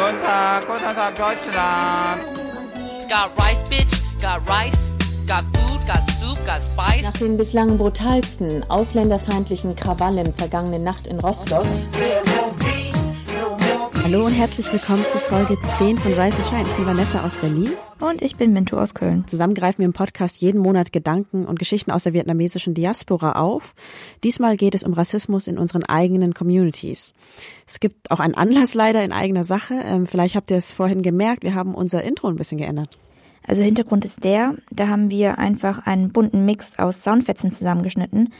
Guten Tag, guten Tag, Deutschland. Got rice, bitch, got rice, got food, got soup, got spice. Nach den bislang brutalsten ausländerfeindlichen Krawallen vergangene Nacht in Rostock Hallo und herzlich willkommen zu Folge 10 von Rise and Shine. Ich bin Vanessa aus Berlin. Und ich bin Minto aus Köln. Zusammen greifen wir im Podcast jeden Monat Gedanken und Geschichten aus der vietnamesischen Diaspora auf. Diesmal geht es um Rassismus in unseren eigenen Communities. Es gibt auch einen Anlass leider in eigener Sache. Ähm, vielleicht habt ihr es vorhin gemerkt, wir haben unser Intro ein bisschen geändert. Also Hintergrund ist der, da haben wir einfach einen bunten Mix aus Soundfetzen zusammengeschnitten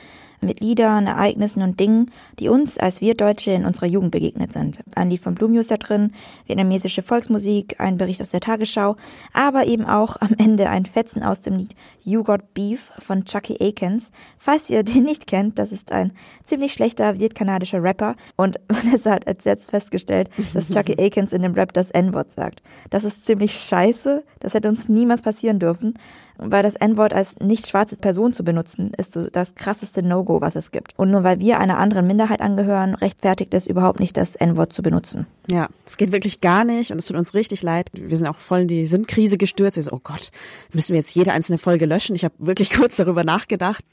mit Liedern, Ereignissen und Dingen, die uns als wir Deutsche in unserer Jugend begegnet sind. Ein Lied von Blumius da drin, vietnamesische Volksmusik, ein Bericht aus der Tagesschau, aber eben auch am Ende ein Fetzen aus dem Lied You Got Beef von Chucky Akins. Falls ihr den nicht kennt, das ist ein ziemlich schlechter vietkanadischer Rapper und Vanessa hat als jetzt festgestellt, dass Chucky Akins in dem Rap das N-Wort sagt. Das ist ziemlich scheiße, das hätte uns niemals passieren dürfen weil das N-Wort als nicht schwarze Person zu benutzen, ist so das krasseste No-Go, was es gibt. Und nur weil wir einer anderen Minderheit angehören, rechtfertigt es überhaupt nicht, das N-Wort zu benutzen. Ja, es geht wirklich gar nicht und es tut uns richtig leid. Wir sind auch voll in die Sinnkrise gestürzt. Wir so, oh Gott, müssen wir jetzt jede einzelne Folge löschen? Ich habe wirklich kurz darüber nachgedacht.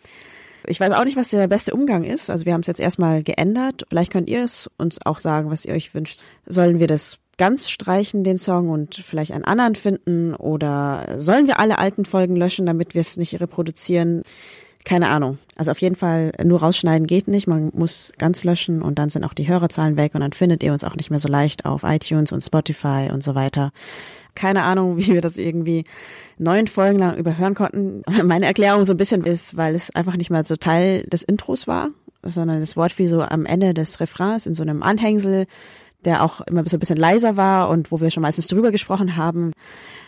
Ich weiß auch nicht, was der beste Umgang ist. Also wir haben es jetzt erstmal geändert. Vielleicht könnt ihr es uns auch sagen, was ihr euch wünscht. Sollen wir das ganz streichen, den Song, und vielleicht einen anderen finden? Oder sollen wir alle alten Folgen löschen, damit wir es nicht reproduzieren? Keine Ahnung. Also auf jeden Fall nur rausschneiden geht nicht. Man muss ganz löschen und dann sind auch die Hörerzahlen weg und dann findet ihr uns auch nicht mehr so leicht auf iTunes und Spotify und so weiter. Keine Ahnung, wie wir das irgendwie neun Folgen lang überhören konnten. Meine Erklärung so ein bisschen ist, weil es einfach nicht mal so Teil des Intros war, sondern das Wort wie so am Ende des Refrains in so einem Anhängsel der auch immer so ein bisschen leiser war und wo wir schon meistens drüber gesprochen haben.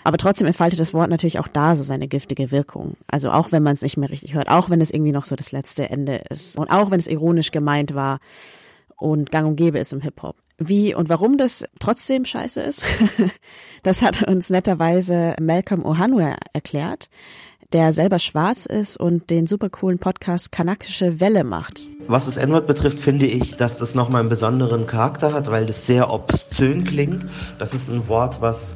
Aber trotzdem entfaltet das Wort natürlich auch da so seine giftige Wirkung. Also auch wenn man es nicht mehr richtig hört, auch wenn es irgendwie noch so das letzte Ende ist und auch wenn es ironisch gemeint war und gang und gäbe ist im Hip-Hop. Wie und warum das trotzdem scheiße ist, das hat uns netterweise Malcolm Ohanwe erklärt der selber schwarz ist und den super coolen Podcast Kanakische Welle macht. Was das N-Wort betrifft, finde ich, dass das nochmal einen besonderen Charakter hat, weil das sehr obszön klingt. Das ist ein Wort, was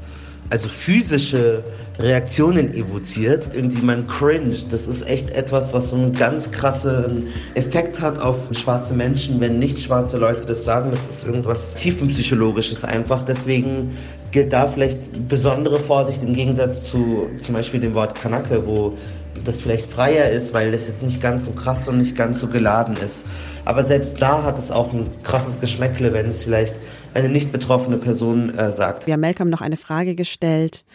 also physische Reaktionen evoziert, irgendwie man cringe. Das ist echt etwas, was so einen ganz krassen Effekt hat auf schwarze Menschen, wenn nicht schwarze Leute das sagen. Das ist irgendwas tiefenpsychologisches einfach. Deswegen gilt da vielleicht besondere Vorsicht im Gegensatz zu zum Beispiel dem Wort Kanake, wo das vielleicht freier ist, weil das jetzt nicht ganz so krass und nicht ganz so geladen ist. Aber selbst da hat es auch ein krasses Geschmäckle, wenn es vielleicht eine nicht betroffene Person äh, sagt. Wir haben Malcolm noch eine Frage gestellt,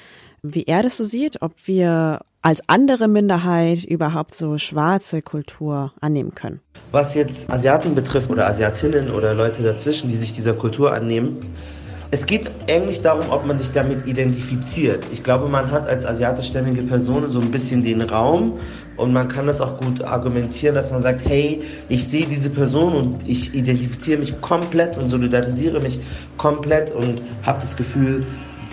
wie er das so sieht, ob wir als andere Minderheit überhaupt so schwarze Kultur annehmen können. Was jetzt Asiaten betrifft oder Asiatinnen oder Leute dazwischen, die sich dieser Kultur annehmen, es geht eigentlich darum, ob man sich damit identifiziert. Ich glaube, man hat als asiatischstämmige Person so ein bisschen den Raum und man kann das auch gut argumentieren, dass man sagt, hey, ich sehe diese Person und ich identifiziere mich komplett und solidarisiere mich komplett und habe das Gefühl,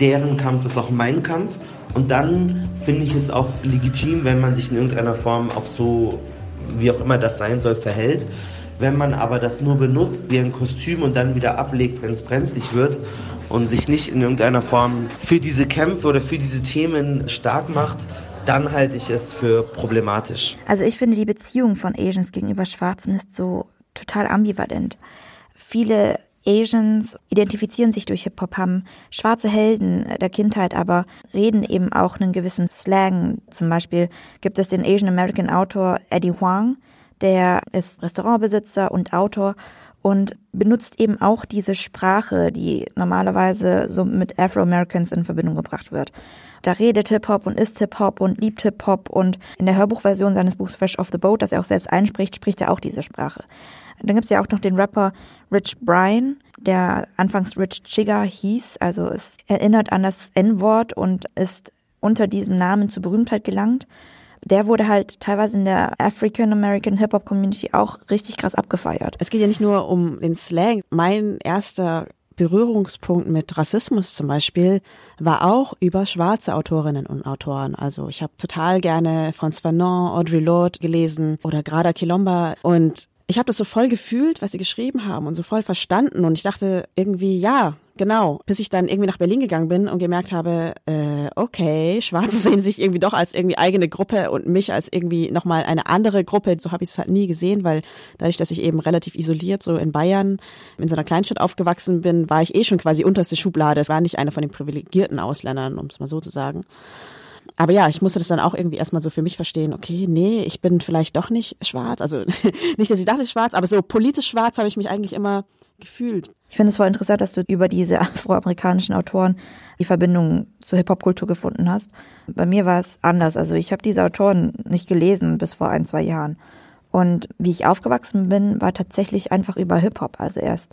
deren Kampf ist auch mein Kampf. Und dann finde ich es auch legitim, wenn man sich in irgendeiner Form auch so, wie auch immer das sein soll, verhält. Wenn man aber das nur benutzt wie ein Kostüm und dann wieder ablegt, wenn es brenzlig wird und sich nicht in irgendeiner Form für diese Kämpfe oder für diese Themen stark macht, dann halte ich es für problematisch. Also ich finde, die Beziehung von Asians gegenüber Schwarzen ist so total ambivalent. Viele Asians identifizieren sich durch Hip-Hop, haben schwarze Helden der Kindheit, aber reden eben auch einen gewissen Slang. Zum Beispiel gibt es den Asian American Autor Eddie Huang, der ist Restaurantbesitzer und Autor und benutzt eben auch diese Sprache, die normalerweise so mit Afro-Americans in Verbindung gebracht wird. Da redet Hip-Hop und ist Hip-Hop und liebt Hip-Hop und in der Hörbuchversion seines Buchs Fresh Off the Boat, das er auch selbst einspricht, spricht er auch diese Sprache. Dann gibt's ja auch noch den Rapper Rich Brian, der anfangs Rich Chigga hieß, also es erinnert an das N-Wort und ist unter diesem Namen zur Berühmtheit gelangt der wurde halt teilweise in der African American Hip Hop Community auch richtig krass abgefeiert. Es geht ja nicht nur um den Slang. Mein erster Berührungspunkt mit Rassismus zum Beispiel war auch über schwarze Autorinnen und Autoren. Also ich habe total gerne Franz Fanon, Audre Lorde gelesen oder Grada Kilomba und ich habe das so voll gefühlt, was sie geschrieben haben und so voll verstanden und ich dachte irgendwie, ja, Genau, bis ich dann irgendwie nach Berlin gegangen bin und gemerkt habe, äh, okay, Schwarze sehen sich irgendwie doch als irgendwie eigene Gruppe und mich als irgendwie nochmal eine andere Gruppe. So habe ich es halt nie gesehen, weil dadurch, dass ich eben relativ isoliert so in Bayern in so einer Kleinstadt aufgewachsen bin, war ich eh schon quasi unterste Schublade. Es war nicht einer von den privilegierten Ausländern, um es mal so zu sagen. Aber ja, ich musste das dann auch irgendwie erstmal so für mich verstehen, okay, nee, ich bin vielleicht doch nicht schwarz. Also nicht, dass ich dachte schwarz, aber so politisch schwarz habe ich mich eigentlich immer gefühlt. Ich finde es voll interessant, dass du über diese afroamerikanischen Autoren die Verbindung zur Hip-Hop-Kultur gefunden hast. Bei mir war es anders. Also ich habe diese Autoren nicht gelesen bis vor ein, zwei Jahren. Und wie ich aufgewachsen bin, war tatsächlich einfach über Hip-Hop. Also erst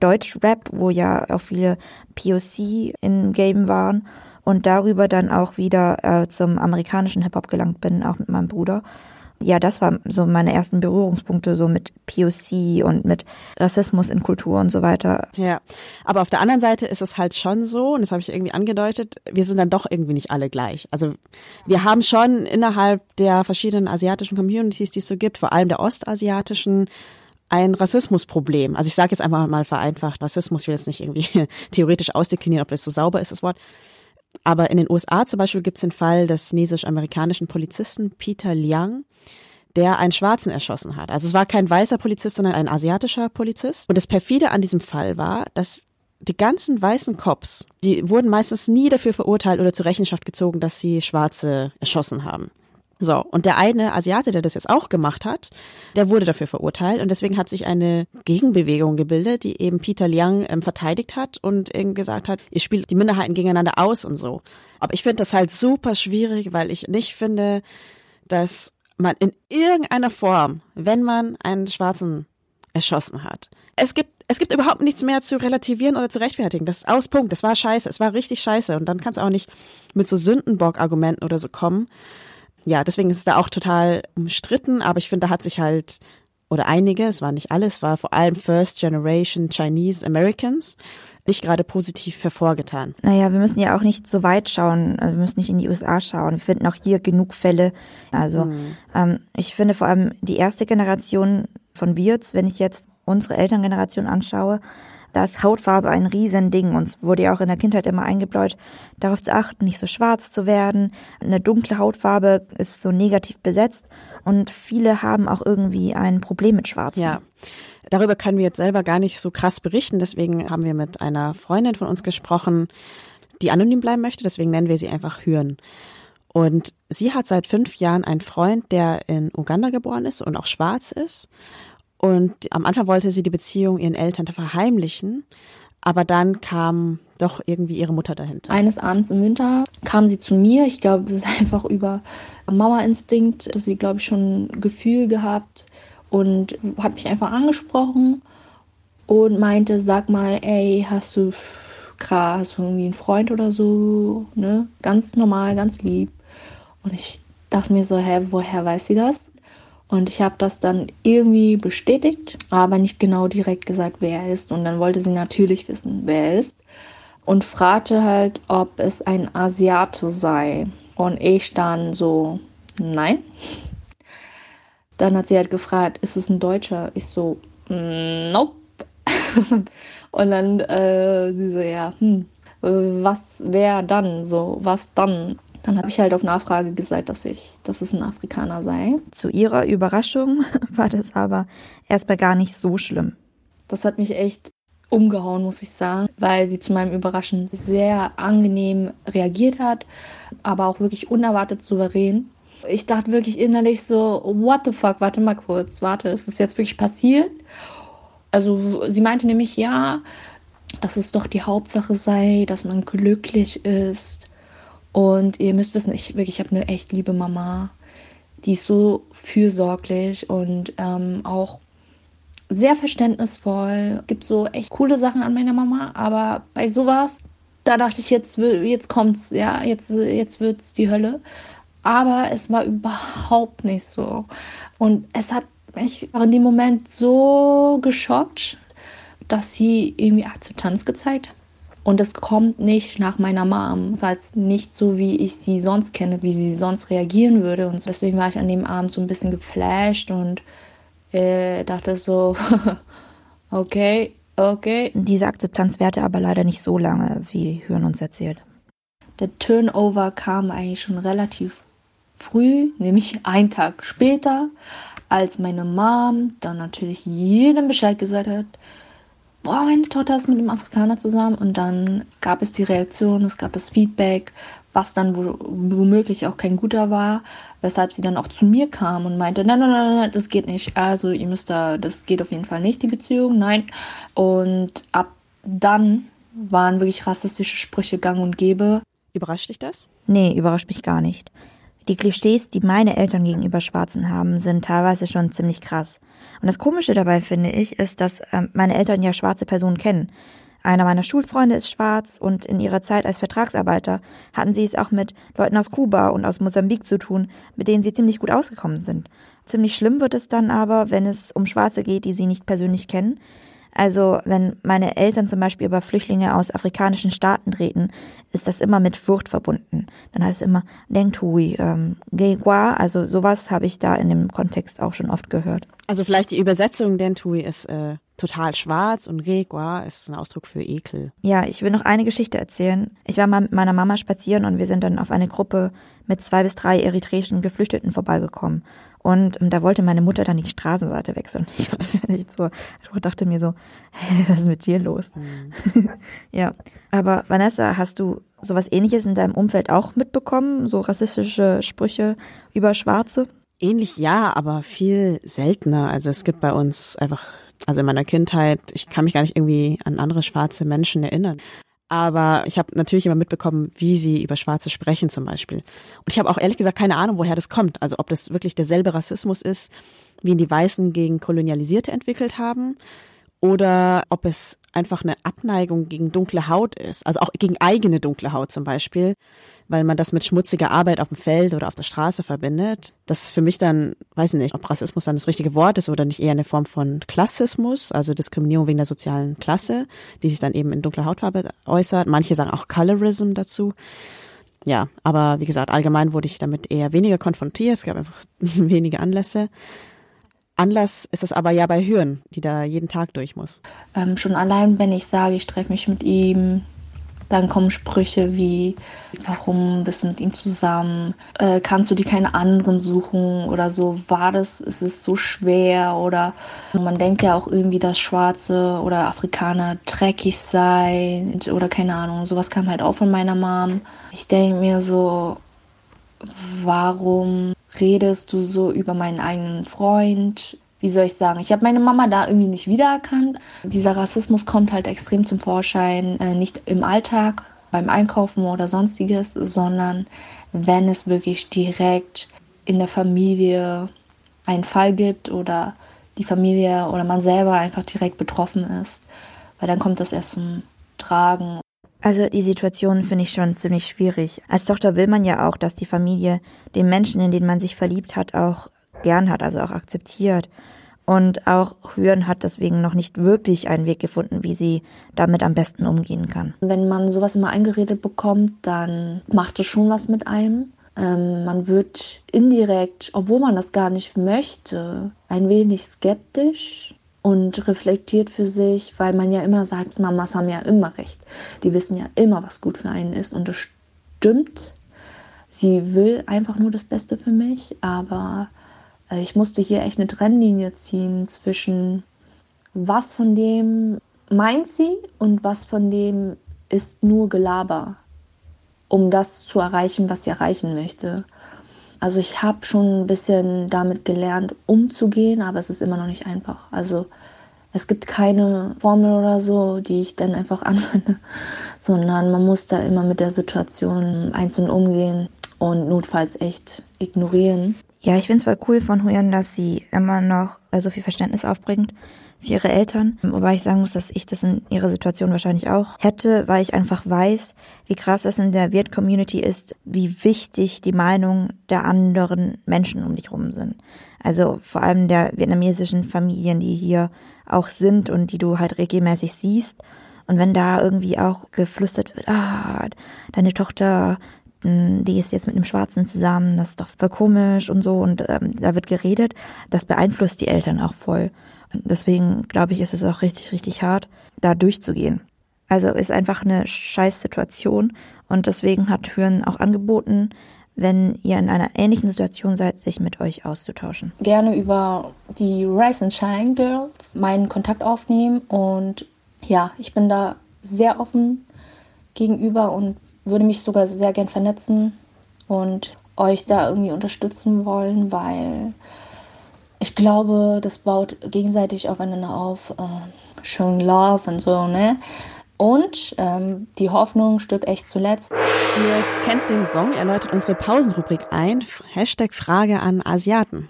Deutsch-Rap, wo ja auch viele POC im Game waren und darüber dann auch wieder äh, zum amerikanischen Hip-Hop gelangt bin, auch mit meinem Bruder ja, das war so meine ersten Berührungspunkte so mit POC und mit Rassismus in Kultur und so weiter. Ja, aber auf der anderen Seite ist es halt schon so, und das habe ich irgendwie angedeutet, wir sind dann doch irgendwie nicht alle gleich. Also wir haben schon innerhalb der verschiedenen asiatischen Communities, die es so gibt, vor allem der ostasiatischen, ein Rassismusproblem. Also ich sage jetzt einfach mal vereinfacht, Rassismus, ich will jetzt nicht irgendwie theoretisch ausdeklinieren, ob das so sauber ist, das Wort. Aber in den USA zum Beispiel gibt es den Fall des chinesisch-amerikanischen Polizisten Peter Liang, der einen Schwarzen erschossen hat. Also es war kein weißer Polizist, sondern ein asiatischer Polizist. Und das perfide an diesem Fall war, dass die ganzen weißen Cops, die wurden meistens nie dafür verurteilt oder zur Rechenschaft gezogen, dass sie Schwarze erschossen haben. So, und der eine Asiate, der das jetzt auch gemacht hat, der wurde dafür verurteilt und deswegen hat sich eine Gegenbewegung gebildet, die eben Peter Liang ähm, verteidigt hat und eben gesagt hat, ihr spielt die Minderheiten gegeneinander aus und so. Aber ich finde das halt super schwierig, weil ich nicht finde, dass man in irgendeiner Form, wenn man einen Schwarzen erschossen hat, es gibt es gibt überhaupt nichts mehr zu relativieren oder zu rechtfertigen. Das ist aus Punkt. Das war scheiße. Es war richtig scheiße. Und dann kannst du auch nicht mit so Sündenbock-Argumenten oder so kommen ja, deswegen ist es da auch total umstritten, aber ich finde, da hat sich halt, oder einige, es war nicht alles, war vor allem First Generation Chinese Americans, nicht gerade positiv hervorgetan. Naja, wir müssen ja auch nicht so weit schauen, also wir müssen nicht in die USA schauen. Wir finden auch hier genug Fälle. Also mhm. ähm, ich finde vor allem die erste Generation von Wirts, wenn ich jetzt unsere Elterngeneration anschaue, da ist Hautfarbe ein Riesending. Uns wurde ja auch in der Kindheit immer eingebläut, darauf zu achten, nicht so schwarz zu werden. Eine dunkle Hautfarbe ist so negativ besetzt und viele haben auch irgendwie ein Problem mit Schwarzen. Ja. Darüber können wir jetzt selber gar nicht so krass berichten. Deswegen haben wir mit einer Freundin von uns gesprochen, die anonym bleiben möchte. Deswegen nennen wir sie einfach Hüren. Und sie hat seit fünf Jahren einen Freund, der in Uganda geboren ist und auch schwarz ist. Und am Anfang wollte sie die Beziehung ihren Eltern verheimlichen, aber dann kam doch irgendwie ihre Mutter dahinter. Eines Abends im Winter kam sie zu mir. Ich glaube, das ist einfach über Mauerinstinkt, dass sie, glaube ich, schon ein Gefühl gehabt und hat mich einfach angesprochen und meinte, sag mal, ey, hast du krass, hast du irgendwie einen Freund oder so, ne? Ganz normal, ganz lieb. Und ich dachte mir so, hä, woher weiß sie das? Und ich habe das dann irgendwie bestätigt, aber nicht genau direkt gesagt, wer er ist. Und dann wollte sie natürlich wissen, wer er ist. Und fragte halt, ob es ein Asiate sei. Und ich dann so, nein. Dann hat sie halt gefragt, ist es ein Deutscher? Ich so, nope. Und dann äh, sie so, ja, hm, was wäre dann so, was dann? Dann habe ich halt auf Nachfrage gesagt, dass ich, dass es ein Afrikaner sei. Zu ihrer Überraschung war das aber erstmal gar nicht so schlimm. Das hat mich echt umgehauen, muss ich sagen, weil sie zu meinem Überraschen sehr angenehm reagiert hat, aber auch wirklich unerwartet souverän. Ich dachte wirklich innerlich so, what the fuck, warte mal kurz, warte, ist das jetzt wirklich passiert? Also sie meinte nämlich, ja, dass es doch die Hauptsache sei, dass man glücklich ist und ihr müsst wissen, ich wirklich, ich habe eine echt liebe Mama. Die ist so fürsorglich und ähm, auch sehr verständnisvoll. Es gibt so echt coole Sachen an meiner Mama, aber bei sowas, da dachte ich, jetzt, jetzt kommt's, ja, jetzt, jetzt wird's die Hölle. Aber es war überhaupt nicht so. Und es hat mich in dem Moment so geschockt, dass sie irgendwie Akzeptanz gezeigt hat. Und es kommt nicht nach meiner Mom, weil es nicht so, wie ich sie sonst kenne, wie sie sonst reagieren würde. Und deswegen war ich an dem Abend so ein bisschen geflasht und äh, dachte so, okay, Okay. Diese Akzeptanz währte aber leider nicht so lange, wie Hören uns erzählt. Der Turnover kam eigentlich schon relativ früh, nämlich einen Tag später, als meine Mom dann natürlich jedem Bescheid gesagt hat, boah, meine Tochter ist mit einem Afrikaner zusammen und dann gab es die Reaktion, es gab das Feedback, was dann womöglich auch kein guter war, weshalb sie dann auch zu mir kam und meinte, nein, nein, nein, nein, das geht nicht. Also ihr müsst da, das geht auf jeden Fall nicht, die Beziehung, nein. Und ab dann waren wirklich rassistische Sprüche gang und gäbe. Überrascht dich das? Nee, überrascht mich gar nicht. Die Klischees, die meine Eltern gegenüber Schwarzen haben, sind teilweise schon ziemlich krass. Und das Komische dabei, finde ich, ist, dass ähm, meine Eltern ja schwarze Personen kennen. Einer meiner Schulfreunde ist schwarz und in ihrer Zeit als Vertragsarbeiter hatten sie es auch mit Leuten aus Kuba und aus Mosambik zu tun, mit denen sie ziemlich gut ausgekommen sind. Ziemlich schlimm wird es dann aber, wenn es um Schwarze geht, die sie nicht persönlich kennen. Also wenn meine Eltern zum Beispiel über Flüchtlinge aus afrikanischen Staaten reden, ist das immer mit Furcht verbunden. Dann heißt es immer Dengtui, ähm, Gegua, also sowas habe ich da in dem Kontext auch schon oft gehört. Also vielleicht die Übersetzung Dentui ist äh, total schwarz und Regua ist ein Ausdruck für Ekel. Ja, ich will noch eine Geschichte erzählen. Ich war mal mit meiner Mama spazieren und wir sind dann auf eine Gruppe mit zwei bis drei eritreischen Geflüchteten vorbeigekommen. Und ähm, da wollte meine Mutter dann die Straßenseite wechseln. Ich weiß nicht so, ich dachte mir so, hey, was ist mit dir los? Mhm. ja, aber Vanessa, hast du sowas ähnliches in deinem Umfeld auch mitbekommen? So rassistische Sprüche über Schwarze? Ähnlich ja, aber viel seltener. Also es gibt bei uns einfach, also in meiner Kindheit, ich kann mich gar nicht irgendwie an andere schwarze Menschen erinnern. Aber ich habe natürlich immer mitbekommen, wie sie über Schwarze sprechen zum Beispiel. Und ich habe auch ehrlich gesagt keine Ahnung, woher das kommt. Also ob das wirklich derselbe Rassismus ist, wie ihn die Weißen gegen Kolonialisierte entwickelt haben oder ob es einfach eine Abneigung gegen dunkle Haut ist, also auch gegen eigene dunkle Haut zum Beispiel, weil man das mit schmutziger Arbeit auf dem Feld oder auf der Straße verbindet. Das für mich dann, weiß ich nicht, ob Rassismus dann das richtige Wort ist oder nicht eher eine Form von Klassismus, also Diskriminierung wegen der sozialen Klasse, die sich dann eben in dunkler Hautfarbe äußert. Manche sagen auch Colorism dazu. Ja, aber wie gesagt, allgemein wurde ich damit eher weniger konfrontiert. Es gab einfach wenige Anlässe. Anlass ist es aber ja bei Hören, die da jeden Tag durch muss. Ähm, schon allein, wenn ich sage, ich treffe mich mit ihm, dann kommen Sprüche wie, warum bist du mit ihm zusammen? Äh, kannst du dir keine anderen suchen oder so? War das, ist es so schwer? Oder man denkt ja auch irgendwie, dass Schwarze oder Afrikaner dreckig seien oder keine Ahnung. Sowas kam halt auch von meiner Mom. Ich denke mir so, warum redest du so über meinen eigenen Freund? Wie soll ich sagen? Ich habe meine Mama da irgendwie nicht wiedererkannt. Dieser Rassismus kommt halt extrem zum Vorschein, äh, nicht im Alltag, beim Einkaufen oder sonstiges, sondern wenn es wirklich direkt in der Familie einen Fall gibt oder die Familie oder man selber einfach direkt betroffen ist, weil dann kommt das erst zum Tragen. Also die Situation finde ich schon ziemlich schwierig. Als Tochter will man ja auch, dass die Familie den Menschen, in den man sich verliebt hat, auch gern hat, also auch akzeptiert. Und auch Hören hat deswegen noch nicht wirklich einen Weg gefunden, wie sie damit am besten umgehen kann. Wenn man sowas immer eingeredet bekommt, dann macht es schon was mit einem. Ähm, man wird indirekt, obwohl man das gar nicht möchte, ein wenig skeptisch und reflektiert für sich, weil man ja immer sagt, Mamas haben ja immer recht. Die wissen ja immer, was gut für einen ist und das stimmt. Sie will einfach nur das Beste für mich, aber äh, ich musste hier echt eine Trennlinie ziehen zwischen was von dem meint sie und was von dem ist nur Gelaber, um das zu erreichen, was sie erreichen möchte. Also ich habe schon ein bisschen damit gelernt, umzugehen, aber es ist immer noch nicht einfach. Also es gibt keine Formel oder so, die ich dann einfach anwende, sondern man muss da immer mit der Situation einzeln umgehen und notfalls echt ignorieren. Ja, ich finde es voll cool von Huyan, dass sie immer noch äh, so viel Verständnis aufbringt für ihre Eltern. Wobei ich sagen muss, dass ich das in ihrer Situation wahrscheinlich auch hätte, weil ich einfach weiß, wie krass das in der Wirt-Community ist, wie wichtig die Meinung der anderen Menschen um dich rum sind. Also vor allem der vietnamesischen Familien, die hier auch sind und die du halt regelmäßig siehst. Und wenn da irgendwie auch geflüstert wird, ah, deine Tochter, hm, die ist jetzt mit einem Schwarzen zusammen, das ist doch voll komisch und so, und ähm, da wird geredet, das beeinflusst die Eltern auch voll. Deswegen glaube ich, ist es auch richtig, richtig hart. da durchzugehen. Also ist einfach eine Scheißsituation und deswegen hat Hürn auch angeboten, wenn ihr in einer ähnlichen Situation seid, sich mit euch auszutauschen. Gerne über die Rise and Shine Girls meinen Kontakt aufnehmen und ja, ich bin da sehr offen gegenüber und würde mich sogar sehr gern vernetzen und euch da irgendwie unterstützen wollen, weil ich glaube, das baut gegenseitig aufeinander auf. Äh, showing love und so, ne? Und ähm, die Hoffnung stirbt echt zuletzt. Ihr kennt den Gong, er läutet unsere Pausenrubrik ein. Hashtag Frage an Asiaten.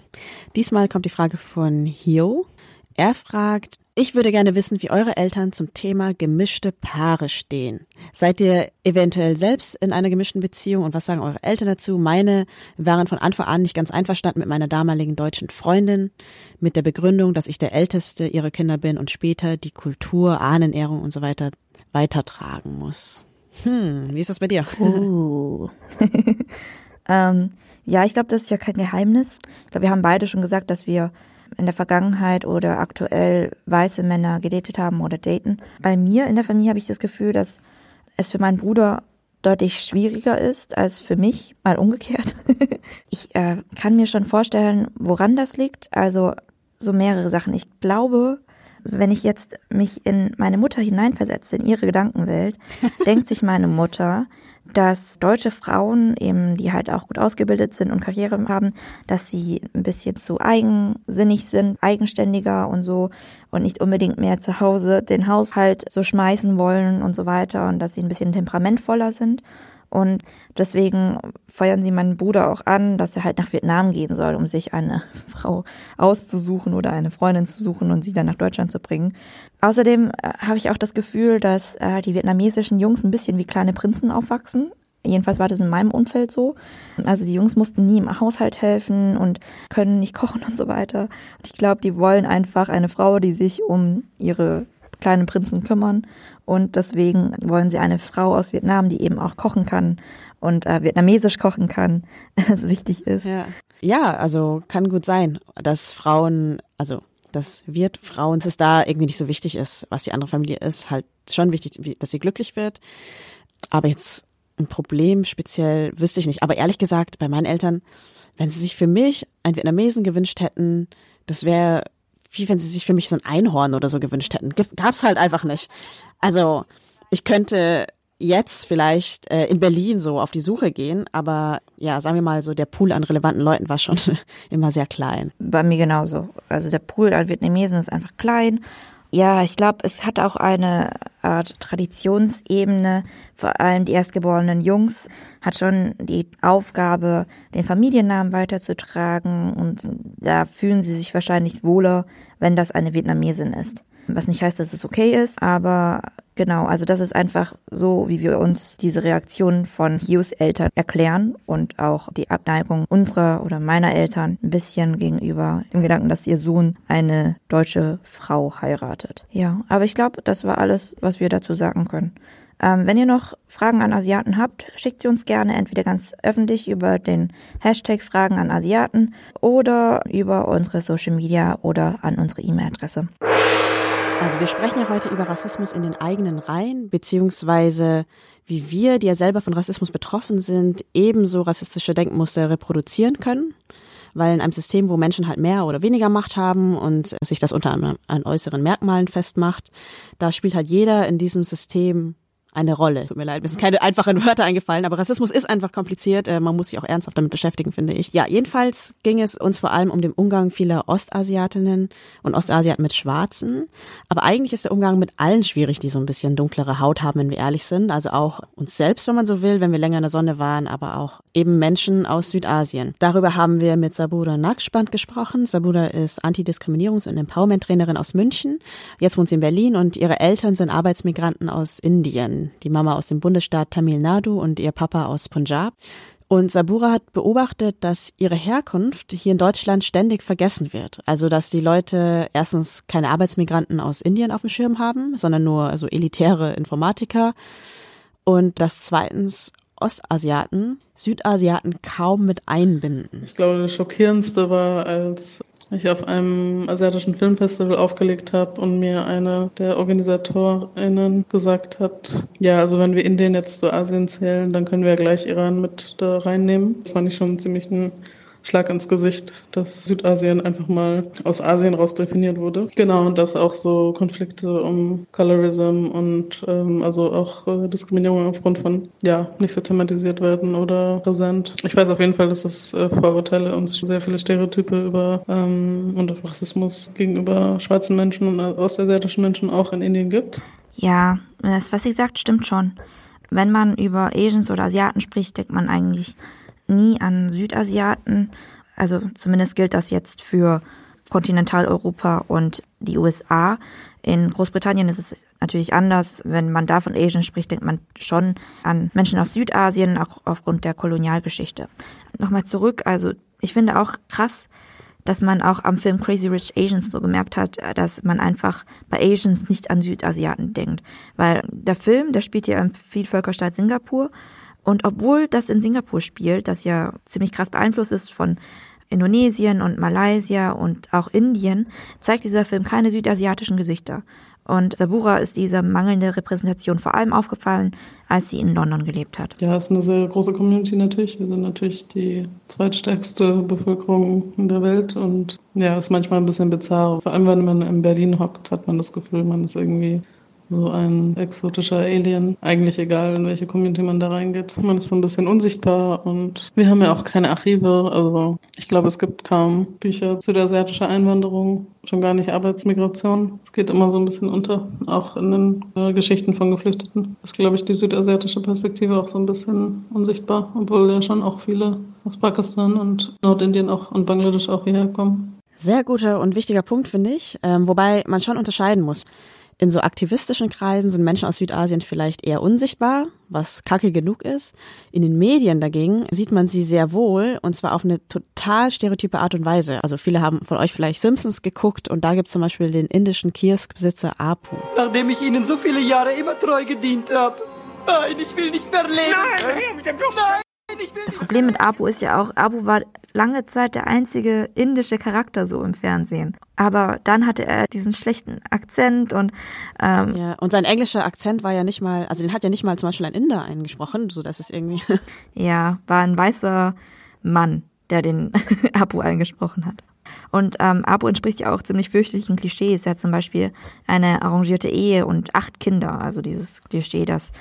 Diesmal kommt die Frage von Hio. Er fragt, ich würde gerne wissen, wie eure Eltern zum Thema gemischte Paare stehen. Seid ihr eventuell selbst in einer gemischten Beziehung und was sagen eure Eltern dazu? Meine waren von Anfang an nicht ganz einverstanden mit meiner damaligen deutschen Freundin, mit der Begründung, dass ich der älteste ihrer Kinder bin und später die Kultur, Ahnenehrung und so weiter weitertragen muss. Hm, wie ist das bei dir? Uh. ähm, ja, ich glaube, das ist ja kein Geheimnis. Ich glaube, wir haben beide schon gesagt, dass wir in der Vergangenheit oder aktuell weiße Männer gedatet haben oder daten. Bei mir in der Familie habe ich das Gefühl, dass es für meinen Bruder deutlich schwieriger ist als für mich, mal umgekehrt. ich äh, kann mir schon vorstellen, woran das liegt. Also so mehrere Sachen. Ich glaube, wenn ich jetzt mich in meine Mutter hineinversetze, in ihre Gedankenwelt, denkt sich meine Mutter, dass deutsche Frauen eben, die halt auch gut ausgebildet sind und Karriere haben, dass sie ein bisschen zu eigensinnig sind, eigenständiger und so und nicht unbedingt mehr zu Hause den Haushalt so schmeißen wollen und so weiter und dass sie ein bisschen temperamentvoller sind. Und deswegen feuern sie meinen Bruder auch an, dass er halt nach Vietnam gehen soll, um sich eine Frau auszusuchen oder eine Freundin zu suchen und sie dann nach Deutschland zu bringen. Außerdem äh, habe ich auch das Gefühl, dass äh, die vietnamesischen Jungs ein bisschen wie kleine Prinzen aufwachsen. Jedenfalls war das in meinem Umfeld so. Also die Jungs mussten nie im Haushalt helfen und können nicht kochen und so weiter. Und ich glaube, die wollen einfach eine Frau, die sich um ihre kleinen Prinzen kümmern. Und deswegen wollen sie eine Frau aus Vietnam, die eben auch kochen kann und äh, vietnamesisch kochen kann, was wichtig ist. Ja. ja, also kann gut sein, dass Frauen, also das wird Frauen, dass es da irgendwie nicht so wichtig ist, was die andere Familie ist, halt schon wichtig, dass sie glücklich wird. Aber jetzt ein Problem speziell wüsste ich nicht. Aber ehrlich gesagt, bei meinen Eltern, wenn sie sich für mich einen Vietnamesen gewünscht hätten, das wäre wie wenn sie sich für mich so ein Einhorn oder so gewünscht hätten. Gab's halt einfach nicht. Also ich könnte jetzt vielleicht äh, in Berlin so auf die Suche gehen, aber ja, sagen wir mal so, der Pool an relevanten Leuten war schon immer sehr klein. Bei mir genauso. Also der Pool an Vietnamesen ist einfach klein. Ja, ich glaube, es hat auch eine Art Traditionsebene. Vor allem die erstgeborenen Jungs hat schon die Aufgabe, den Familiennamen weiterzutragen und da fühlen sie sich wahrscheinlich wohler, wenn das eine Vietnamesin ist. Was nicht heißt, dass es okay ist, aber genau, also das ist einfach so, wie wir uns diese Reaktion von Hughes Eltern erklären und auch die Abneigung unserer oder meiner Eltern ein bisschen gegenüber dem Gedanken, dass ihr Sohn eine deutsche Frau heiratet. Ja, aber ich glaube, das war alles, was wir dazu sagen können. Ähm, wenn ihr noch Fragen an Asiaten habt, schickt sie uns gerne entweder ganz öffentlich über den Hashtag Fragen an Asiaten oder über unsere Social Media oder an unsere E-Mail-Adresse. Also wir sprechen ja heute über Rassismus in den eigenen Reihen, beziehungsweise wie wir, die ja selber von Rassismus betroffen sind, ebenso rassistische Denkmuster reproduzieren können. Weil in einem System, wo Menschen halt mehr oder weniger Macht haben und sich das unter anderem an äußeren Merkmalen festmacht, da spielt halt jeder in diesem System eine Rolle. Tut mir leid, mir sind keine einfachen Wörter eingefallen, aber Rassismus ist einfach kompliziert. Äh, man muss sich auch ernsthaft damit beschäftigen, finde ich. Ja, jedenfalls ging es uns vor allem um den Umgang vieler Ostasiatinnen und Ostasiaten mit Schwarzen. Aber eigentlich ist der Umgang mit allen schwierig, die so ein bisschen dunklere Haut haben, wenn wir ehrlich sind. Also auch uns selbst, wenn man so will, wenn wir länger in der Sonne waren, aber auch eben Menschen aus Südasien. Darüber haben wir mit Sabura Naqshband gesprochen. Sabura ist Antidiskriminierungs- und Empowerment-Trainerin aus München. Jetzt wohnt sie in Berlin und ihre Eltern sind Arbeitsmigranten aus Indien die Mama aus dem Bundesstaat Tamil Nadu und ihr Papa aus Punjab. Und Sabura hat beobachtet, dass ihre Herkunft hier in Deutschland ständig vergessen wird. Also, dass die Leute erstens keine Arbeitsmigranten aus Indien auf dem Schirm haben, sondern nur also elitäre Informatiker. Und dass zweitens Ostasiaten Südasiaten kaum mit einbinden. Ich glaube, das Schockierendste war, als ich auf einem asiatischen Filmfestival aufgelegt habe und mir eine der OrganisatorInnen gesagt hat, ja, also wenn wir Indien jetzt zu Asien zählen, dann können wir ja gleich Iran mit da reinnehmen. Das fand ich schon ziemlich ein Schlag ins Gesicht, dass Südasien einfach mal aus Asien raus definiert wurde. Genau, und dass auch so Konflikte um Colorism und ähm, also auch äh, Diskriminierung aufgrund von, ja, nicht so thematisiert werden oder präsent. Ich weiß auf jeden Fall, dass es äh, Vorurteile und sehr viele Stereotype über ähm, und Rassismus gegenüber schwarzen Menschen und ostasiatischen Menschen auch in Indien gibt. Ja, das, was sie sagt, stimmt schon. Wenn man über Asians oder Asiaten spricht, denkt man eigentlich nie an Südasiaten. Also zumindest gilt das jetzt für Kontinentaleuropa und die USA. In Großbritannien ist es natürlich anders. Wenn man da von Asian spricht, denkt man schon an Menschen aus Südasien, auch aufgrund der Kolonialgeschichte. Nochmal zurück, also ich finde auch krass, dass man auch am Film Crazy Rich Asians so gemerkt hat, dass man einfach bei Asians nicht an Südasiaten denkt. Weil der Film, der spielt ja im Vielvölkerstaat Singapur und obwohl das in Singapur spielt, das ja ziemlich krass beeinflusst ist von Indonesien und Malaysia und auch Indien, zeigt dieser Film keine südasiatischen Gesichter. Und Sabura ist diese mangelnde Repräsentation vor allem aufgefallen, als sie in London gelebt hat. Ja, es ist eine sehr große Community natürlich. Wir sind natürlich die zweitstärkste Bevölkerung in der Welt und ja, ist manchmal ein bisschen bizarr. Vor allem, wenn man in Berlin hockt, hat man das Gefühl, man ist irgendwie so ein exotischer Alien. Eigentlich egal, in welche Community man da reingeht. Man ist so ein bisschen unsichtbar und wir haben ja auch keine Archive. Also ich glaube, es gibt kaum Bücher zu der asiatischen Einwanderung, schon gar nicht Arbeitsmigration. Es geht immer so ein bisschen unter, auch in den äh, Geschichten von Geflüchteten. Ist, glaube ich, die südasiatische Perspektive auch so ein bisschen unsichtbar, obwohl ja schon auch viele aus Pakistan und Nordindien auch und Bangladesch auch hierher kommen. Sehr guter und wichtiger Punkt, finde ich. Ähm, wobei man schon unterscheiden muss. In so aktivistischen Kreisen sind Menschen aus Südasien vielleicht eher unsichtbar, was kacke genug ist. In den Medien dagegen sieht man sie sehr wohl und zwar auf eine total stereotype Art und Weise. Also viele haben von euch vielleicht Simpsons geguckt und da gibt es zum Beispiel den indischen Kioskbesitzer Apu. Nachdem ich Ihnen so viele Jahre immer treu gedient habe. Nein, ich will nicht mehr leben. Nein, Nein. Das Problem mit Abu ist ja auch, Abu war lange Zeit der einzige indische Charakter so im Fernsehen. Aber dann hatte er diesen schlechten Akzent und ähm, ja und sein englischer Akzent war ja nicht mal, also den hat ja nicht mal zum Beispiel ein Inder eingesprochen, so dass es irgendwie ja war ein weißer Mann, der den Abu eingesprochen hat. Und ähm, Abu entspricht ja auch ziemlich fürchterlichen Klischees. Er hat zum Beispiel eine arrangierte Ehe und acht Kinder. Also dieses Klischee, dass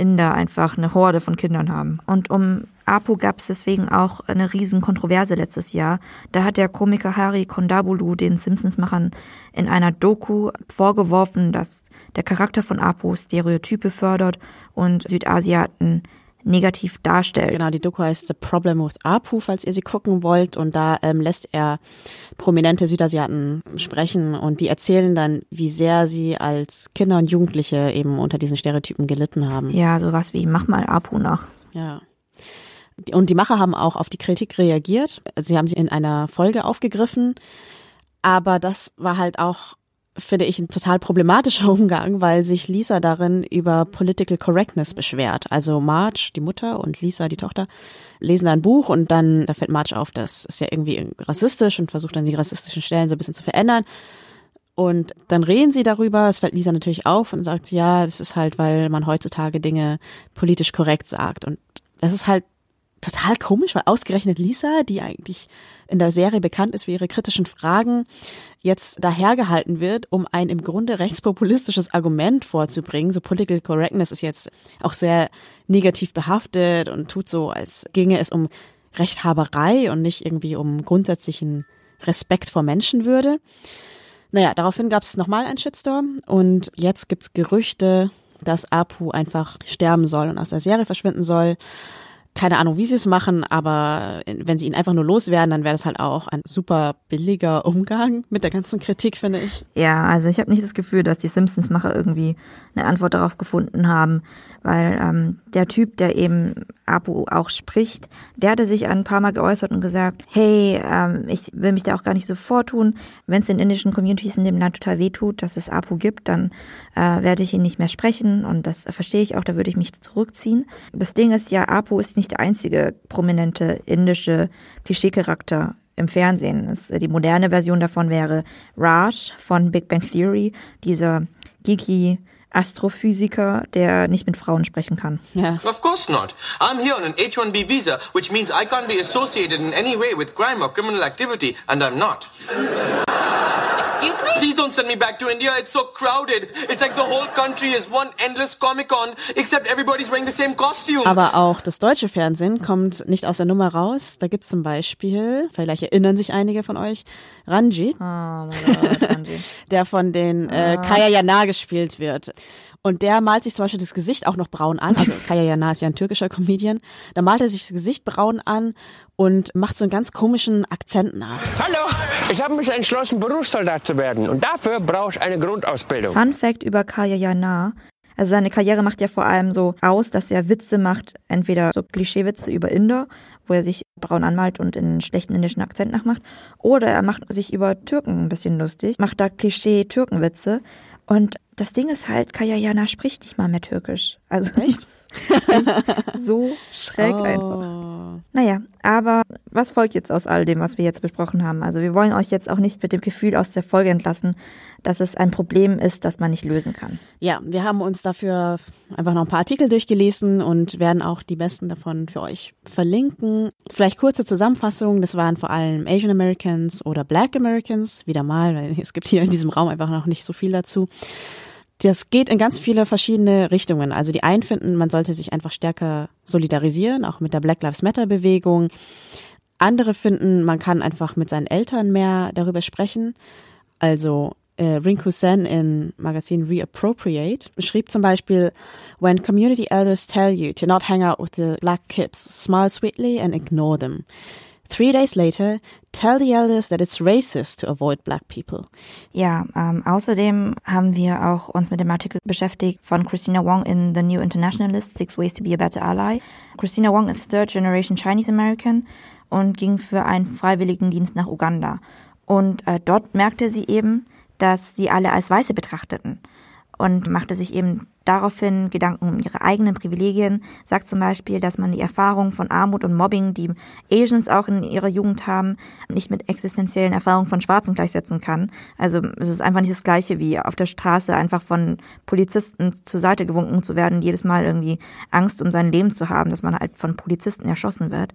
Inder einfach eine Horde von Kindern haben. Und um Apu gab es deswegen auch eine riesen Kontroverse letztes Jahr. Da hat der Komiker Hari Kondabulu den Simpsons-Machern in einer Doku vorgeworfen, dass der Charakter von Apu Stereotype fördert und Südasiaten negativ darstellt. Genau, die Doku heißt The Problem with Apu, falls ihr sie gucken wollt. Und da ähm, lässt er prominente Südasiaten sprechen und die erzählen dann, wie sehr sie als Kinder und Jugendliche eben unter diesen Stereotypen gelitten haben. Ja, sowas wie mach mal Apu nach. Ja. Und die Macher haben auch auf die Kritik reagiert. Sie haben sie in einer Folge aufgegriffen. Aber das war halt auch finde ich, ein total problematischer Umgang, weil sich Lisa darin über Political Correctness beschwert. Also Marge, die Mutter, und Lisa, die Tochter, lesen ein Buch und dann, da fällt Marge auf, das ist ja irgendwie rassistisch und versucht dann die rassistischen Stellen so ein bisschen zu verändern. Und dann reden sie darüber, es fällt Lisa natürlich auf und sagt, ja, das ist halt, weil man heutzutage Dinge politisch korrekt sagt. Und das ist halt total komisch, weil ausgerechnet Lisa, die eigentlich in der Serie bekannt ist für ihre kritischen Fragen, jetzt dahergehalten wird, um ein im Grunde rechtspopulistisches Argument vorzubringen. So Political Correctness ist jetzt auch sehr negativ behaftet und tut so, als ginge es um Rechthaberei und nicht irgendwie um grundsätzlichen Respekt vor Menschenwürde. Naja, daraufhin gab es nochmal einen Shitstorm und jetzt gibt's Gerüchte, dass Apu einfach sterben soll und aus der Serie verschwinden soll keine Ahnung, wie sie es machen, aber wenn sie ihn einfach nur loswerden, dann wäre das halt auch ein super billiger Umgang mit der ganzen Kritik, finde ich. Ja, also ich habe nicht das Gefühl, dass die Simpsons-Macher irgendwie eine Antwort darauf gefunden haben, weil ähm, der Typ, der eben Apu auch spricht, der hatte sich ein paar Mal geäußert und gesagt, hey, ähm, ich will mich da auch gar nicht so vortun. Wenn es den indischen Communities in dem Land total wehtut, dass es Apu gibt, dann äh, werde ich ihn nicht mehr sprechen und das verstehe ich auch, da würde ich mich zurückziehen. Das Ding ist ja, Apu ist nicht der einzige prominente indische Klischeecharakter im Fernsehen. Das, die moderne Version davon wäre Raj von Big Bang Theory, dieser geeky Astrophysiker, der nicht mit Frauen sprechen kann. Ja. Of course not. I'm here on an H-1B visa, which means I can't be associated in any way with crime or criminal activity, and I'm not. Excuse me? Please don't send me back to India. It's so crowded. It's like the whole country is one endless Comic-Con, except everybody's wearing the same costume. Aber auch das deutsche Fernsehen kommt nicht aus der Nummer raus. Da gibt's zum Beispiel, vielleicht erinnern sich einige von euch, Ranjit, Oh Gott, Ranjit. der von den äh, Kaya Jana gespielt wird. Und der malt sich zum Beispiel das Gesicht auch noch braun an. Also Kaya Jana ist ja ein türkischer Comedian. Da malt er sich das Gesicht braun an und macht so einen ganz komischen Akzent nach. Hallo, ich habe mich entschlossen, Berufssoldat zu werden. Und dafür brauche ich eine Grundausbildung. Fun Fact über Kaya Jana. Also seine Karriere macht ja vor allem so aus, dass er Witze macht, entweder so Klischeewitze über Inder, wo er sich braun anmalt und in einen schlechten indischen Akzent nachmacht, oder er macht sich über Türken ein bisschen lustig, macht da Klischee-Türkenwitze. Und das Ding ist halt, Kaya Jana spricht nicht mal mehr Türkisch. Also echt? so schräg Oh. einfach. Naja, aber was folgt jetzt aus all dem, was wir jetzt besprochen haben? Also wir wollen euch jetzt auch nicht mit dem Gefühl aus der Folge entlassen, dass es ein Problem ist, das man nicht lösen kann. Ja, wir haben uns dafür einfach noch ein paar Artikel durchgelesen und werden auch die besten davon für euch verlinken. Vielleicht kurze Zusammenfassung. Das waren vor allem Asian Americans oder Black Americans. Wieder mal, weil es gibt hier in diesem Raum einfach noch nicht so viel dazu. Das geht in ganz viele verschiedene Richtungen. Also die einen finden, man sollte sich einfach stärker solidarisieren, auch mit der Black Lives Matter Bewegung. Andere finden, man kann einfach mit seinen Eltern mehr darüber sprechen. Also äh, Rinku Sen in Magazin Reappropriate schrieb zum Beispiel, When community elders tell you to not hang out with the black kids, smile sweetly and ignore them. Three days later, tell the elders that it's racist to avoid black people. Ja, ähm, außerdem haben wir auch uns mit dem Artikel beschäftigt von Christina Wong in The New Internationalist, Six Ways to be a Better Ally. Christina Wong ist Third Generation Chinese American und ging für einen Freiwilligendienst nach Uganda. Und äh, dort merkte sie eben, dass sie alle als Weiße betrachteten und machte sich eben daraufhin Gedanken um ihre eigenen Privilegien, sagt zum Beispiel, dass man die Erfahrung von Armut und Mobbing, die Asians auch in ihrer Jugend haben, nicht mit existenziellen Erfahrungen von Schwarzen gleichsetzen kann. Also es ist einfach nicht das gleiche wie auf der Straße einfach von Polizisten zur Seite gewunken zu werden, jedes Mal irgendwie Angst um sein Leben zu haben, dass man halt von Polizisten erschossen wird.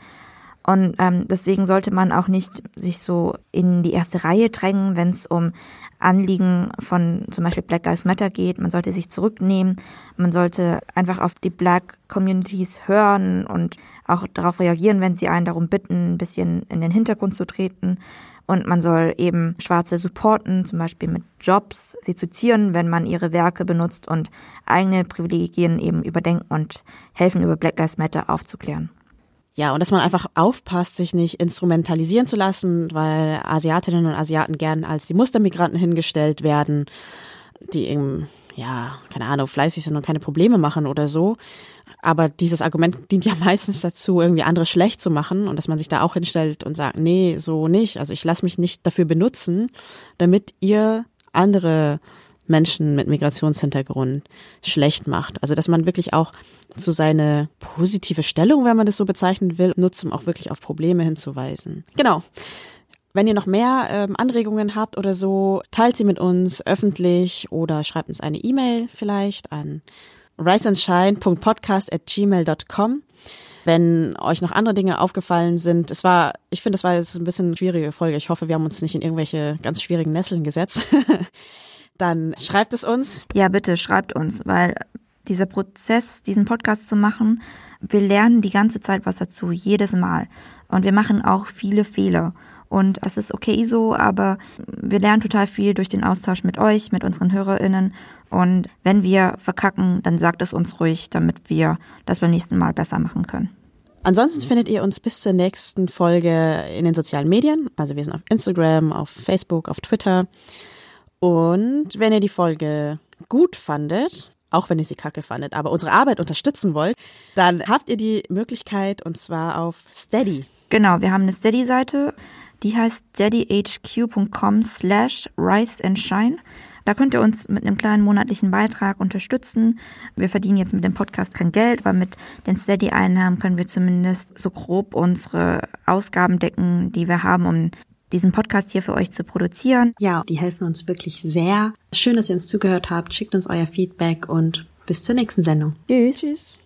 Und ähm, deswegen sollte man auch nicht sich so in die erste Reihe drängen, wenn es um Anliegen von zum Beispiel Black Lives Matter geht. Man sollte sich zurücknehmen. Man sollte einfach auf die Black Communities hören und auch darauf reagieren, wenn sie einen darum bitten, ein bisschen in den Hintergrund zu treten. Und man soll eben Schwarze supporten, zum Beispiel mit Jobs, sie zu zieren, wenn man ihre Werke benutzt und eigene Privilegien eben überdenken und helfen, über Black Lives Matter aufzuklären. Ja, und dass man einfach aufpasst, sich nicht instrumentalisieren zu lassen, weil Asiatinnen und Asiaten gern als die Mustermigranten hingestellt werden, die eben, ja, keine Ahnung, fleißig sind und keine Probleme machen oder so. Aber dieses Argument dient ja meistens dazu, irgendwie andere schlecht zu machen und dass man sich da auch hinstellt und sagt, nee, so nicht. Also ich lasse mich nicht dafür benutzen, damit ihr andere Menschen mit Migrationshintergrund schlecht macht. Also dass man wirklich auch so seine positive Stellung, wenn man das so bezeichnen will, nutzt, um auch wirklich auf Probleme hinzuweisen. Genau. Wenn ihr noch mehr ähm, Anregungen habt oder so, teilt sie mit uns öffentlich oder schreibt uns eine E-Mail vielleicht an riseandshine.podcast@gmail.com. Wenn euch noch andere Dinge aufgefallen sind, es war, ich finde, es war jetzt ein bisschen eine schwierige Folge. Ich hoffe, wir haben uns nicht in irgendwelche ganz schwierigen Nesseln gesetzt. Dann schreibt es uns. Ja, bitte schreibt uns, weil dieser Prozess, diesen Podcast zu machen, wir lernen die ganze Zeit was dazu, jedes Mal. Und wir machen auch viele Fehler. Und das ist okay so, aber wir lernen total viel durch den Austausch mit euch, mit unseren HörerInnen. Und wenn wir verkacken, dann sagt es uns ruhig, damit wir das beim nächsten Mal besser machen können. Ansonsten findet ihr uns bis zur nächsten Folge in den sozialen Medien. Also wir sind auf Instagram, auf Facebook, auf Twitter. Und wenn ihr die Folge gut fandet, auch wenn ihr sie kacke fandet, aber unsere Arbeit unterstützen wollt, dann habt ihr die Möglichkeit und zwar auf Steady. Genau, wir haben eine Steady-Seite, die heißt steadyhq.com slash rise and shine. Da könnt ihr uns mit einem kleinen monatlichen Beitrag unterstützen. Wir verdienen jetzt mit dem Podcast kein Geld, weil mit den Steady-Einnahmen können wir zumindest so grob unsere Ausgaben decken, die wir haben, um diesen Podcast hier für euch zu produzieren. Ja, die helfen uns wirklich sehr. Schön, dass ihr uns zugehört habt. Schickt uns euer Feedback und bis zur nächsten Sendung. Tschüss. Tschüss.